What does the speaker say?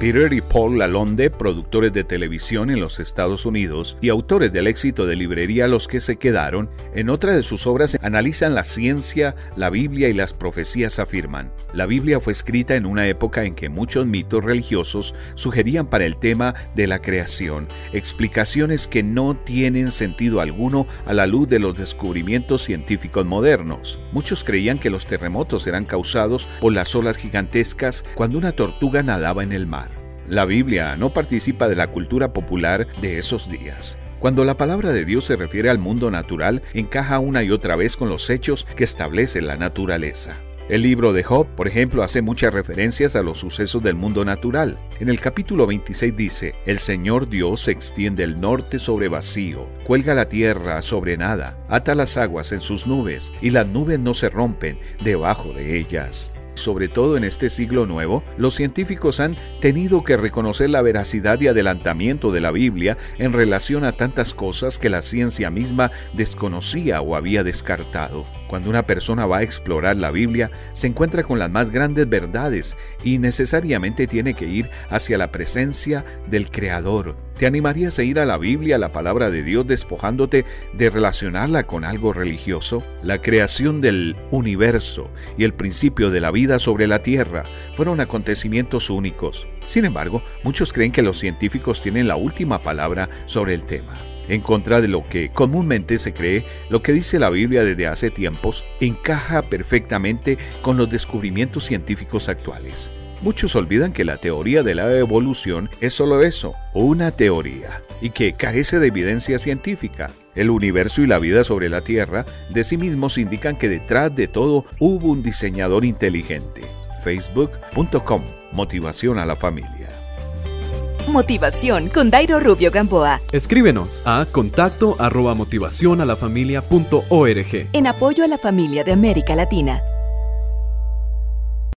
Peter y Paul Lalonde, productores de televisión en los Estados Unidos y autores del éxito de librería Los que se quedaron, en otra de sus obras analizan la ciencia, la Biblia y las profecías afirman. La Biblia fue escrita en una época en que muchos mitos religiosos sugerían para el tema de la creación explicaciones que no tienen sentido alguno a la luz de los descubrimientos científicos modernos. Muchos creían que los terremotos eran causados por las olas gigantescas cuando una tortuga nadaba en el mar. La Biblia no participa de la cultura popular de esos días. Cuando la palabra de Dios se refiere al mundo natural, encaja una y otra vez con los hechos que establece la naturaleza. El libro de Job, por ejemplo, hace muchas referencias a los sucesos del mundo natural. En el capítulo 26 dice, El Señor Dios extiende el norte sobre vacío, cuelga la tierra sobre nada, ata las aguas en sus nubes, y las nubes no se rompen debajo de ellas sobre todo en este siglo nuevo, los científicos han tenido que reconocer la veracidad y adelantamiento de la Biblia en relación a tantas cosas que la ciencia misma desconocía o había descartado. Cuando una persona va a explorar la Biblia, se encuentra con las más grandes verdades y necesariamente tiene que ir hacia la presencia del Creador. ¿Te animarías a ir a la Biblia, a la palabra de Dios, despojándote de relacionarla con algo religioso? La creación del universo y el principio de la vida sobre la Tierra fueron acontecimientos únicos. Sin embargo, muchos creen que los científicos tienen la última palabra sobre el tema. En contra de lo que comúnmente se cree, lo que dice la Biblia desde hace tiempos encaja perfectamente con los descubrimientos científicos actuales. Muchos olvidan que la teoría de la evolución es solo eso, una teoría, y que carece de evidencia científica. El universo y la vida sobre la Tierra de sí mismos indican que detrás de todo hubo un diseñador inteligente. Facebook.com Motivación a la familia. Motivación con Dairo Rubio Gamboa. Escríbenos a contacto arroba motivación a la familia punto org. En apoyo a la familia de América Latina.